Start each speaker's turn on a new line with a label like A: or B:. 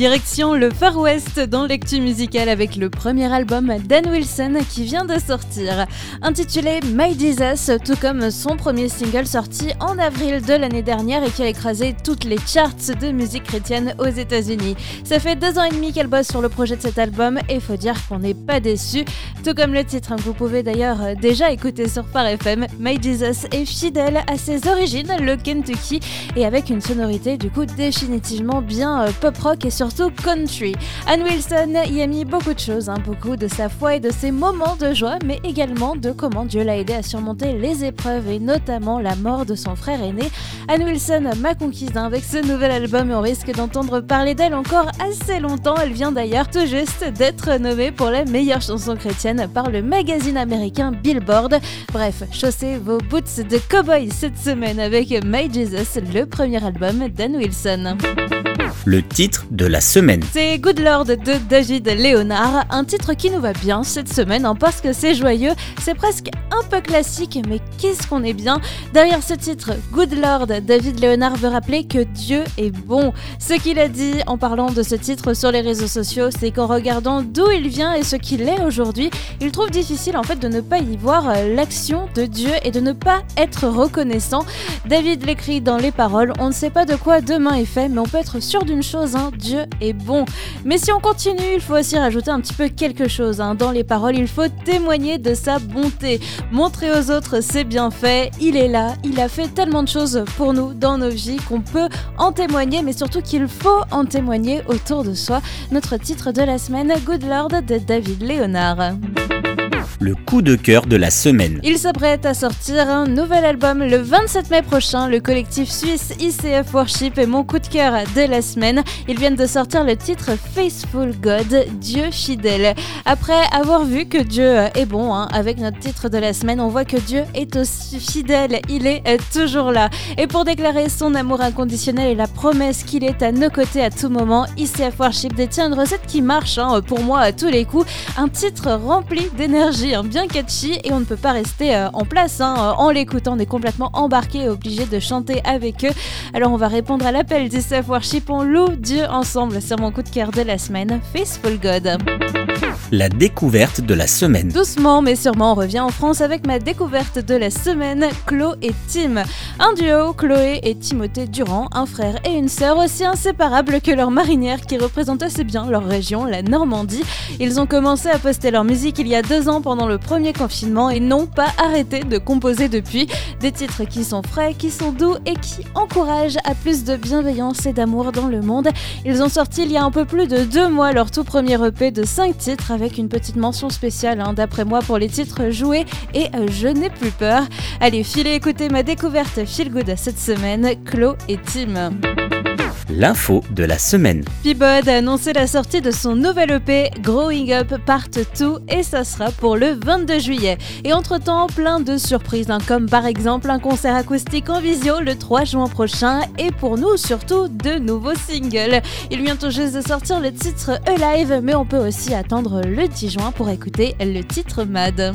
A: Direction le Far West dans l'actu musicale avec le premier album Dan Wilson qui vient de sortir. Intitulé My Jesus, tout comme son premier single sorti en avril de l'année dernière et qui a écrasé toutes les charts de musique chrétienne aux États-Unis. Ça fait deux ans et demi qu'elle bosse sur le projet de cet album et faut dire qu'on n'est pas déçu. Tout comme le titre, hein, que vous pouvez d'ailleurs déjà écouter sur Far FM, My Jesus est fidèle à ses origines, le Kentucky, et avec une sonorité du coup définitivement bien euh, pop rock et surtout country. Anne Wilson y a mis beaucoup de choses, hein, beaucoup de sa foi et de ses moments de joie, mais également de comment Dieu l'a aidé à surmonter les épreuves et notamment la mort de son frère aîné. Anne Wilson m'a conquise hein, avec ce nouvel album et on risque d'entendre parler d'elle encore assez longtemps. Elle vient d'ailleurs tout juste d'être nommée pour la meilleure chanson chrétienne par le magazine américain Billboard. Bref, chaussez vos boots de cowboy cette semaine avec My Jesus, le premier album d'Anne Wilson
B: le titre de la semaine.
A: C'est Good Lord de David Léonard, un titre qui nous va bien cette semaine hein, parce que c'est joyeux, c'est presque un peu classique, mais qu'est-ce qu'on est bien Derrière ce titre, Good Lord, David Léonard veut rappeler que Dieu est bon. Ce qu'il a dit en parlant de ce titre sur les réseaux sociaux, c'est qu'en regardant d'où il vient et ce qu'il est aujourd'hui, il trouve difficile en fait de ne pas y voir euh, l'action de Dieu et de ne pas être reconnaissant. David l'écrit dans les paroles, on ne sait pas de quoi demain est fait, mais on peut être sûr d'une chose, hein, Dieu est bon. Mais si on continue, il faut aussi rajouter un petit peu quelque chose. Hein. Dans les paroles, il faut témoigner de sa bonté, montrer aux autres ses bienfaits. Il est là, il a fait tellement de choses pour nous dans nos vies qu'on peut en témoigner, mais surtout qu'il faut en témoigner autour de soi. Notre titre de la semaine, Good Lord de David Léonard
B: le coup de cœur de la semaine.
A: Il s'apprête à sortir un nouvel album le 27 mai prochain. Le collectif suisse ICF Worship est mon coup de cœur de la semaine. Ils viennent de sortir le titre Faithful God, Dieu fidèle. Après avoir vu que Dieu est bon, hein, avec notre titre de la semaine, on voit que Dieu est aussi fidèle. Il est toujours là. Et pour déclarer son amour inconditionnel et la promesse qu'il est à nos côtés à tout moment, ICF Worship détient une recette qui marche hein, pour moi à tous les coups. Un titre rempli d'énergie bien catchy et on ne peut pas rester euh, en place hein, euh, en l'écoutant. On est complètement embarqué et obligé de chanter avec eux. Alors on va répondre à l'appel du Self Worship. On loue Dieu ensemble. C'est mon coup de cœur de la semaine. Faithful God
B: la découverte de la semaine.
A: Doucement mais sûrement, on revient en France avec ma découverte de la semaine, Chloé et Tim. Un duo, Chloé et Timothée Durand, un frère et une sœur aussi inséparables que leur marinière qui représente assez bien leur région, la Normandie. Ils ont commencé à poster leur musique il y a deux ans pendant le premier confinement et n'ont pas arrêté de composer depuis. Des titres qui sont frais, qui sont doux et qui encouragent à plus de bienveillance et d'amour dans le monde. Ils ont sorti il y a un peu plus de deux mois leur tout premier EP de cinq titres une petite mention spéciale, hein, d'après moi, pour les titres joués et euh, Je n'ai plus peur. Allez, filez écouter ma découverte Feel Good cette semaine, Chloé et Tim
B: l'info de la semaine.
A: Peabod a annoncé la sortie de son nouvel EP Growing Up Part 2 et ça sera pour le 22 juillet. Et entre-temps, plein de surprises, hein, comme par exemple un concert acoustique en visio le 3 juin prochain et pour nous surtout de nouveaux singles. Il vient tout juste de sortir le titre Alive, mais on peut aussi attendre le 10 juin pour écouter le titre Mad.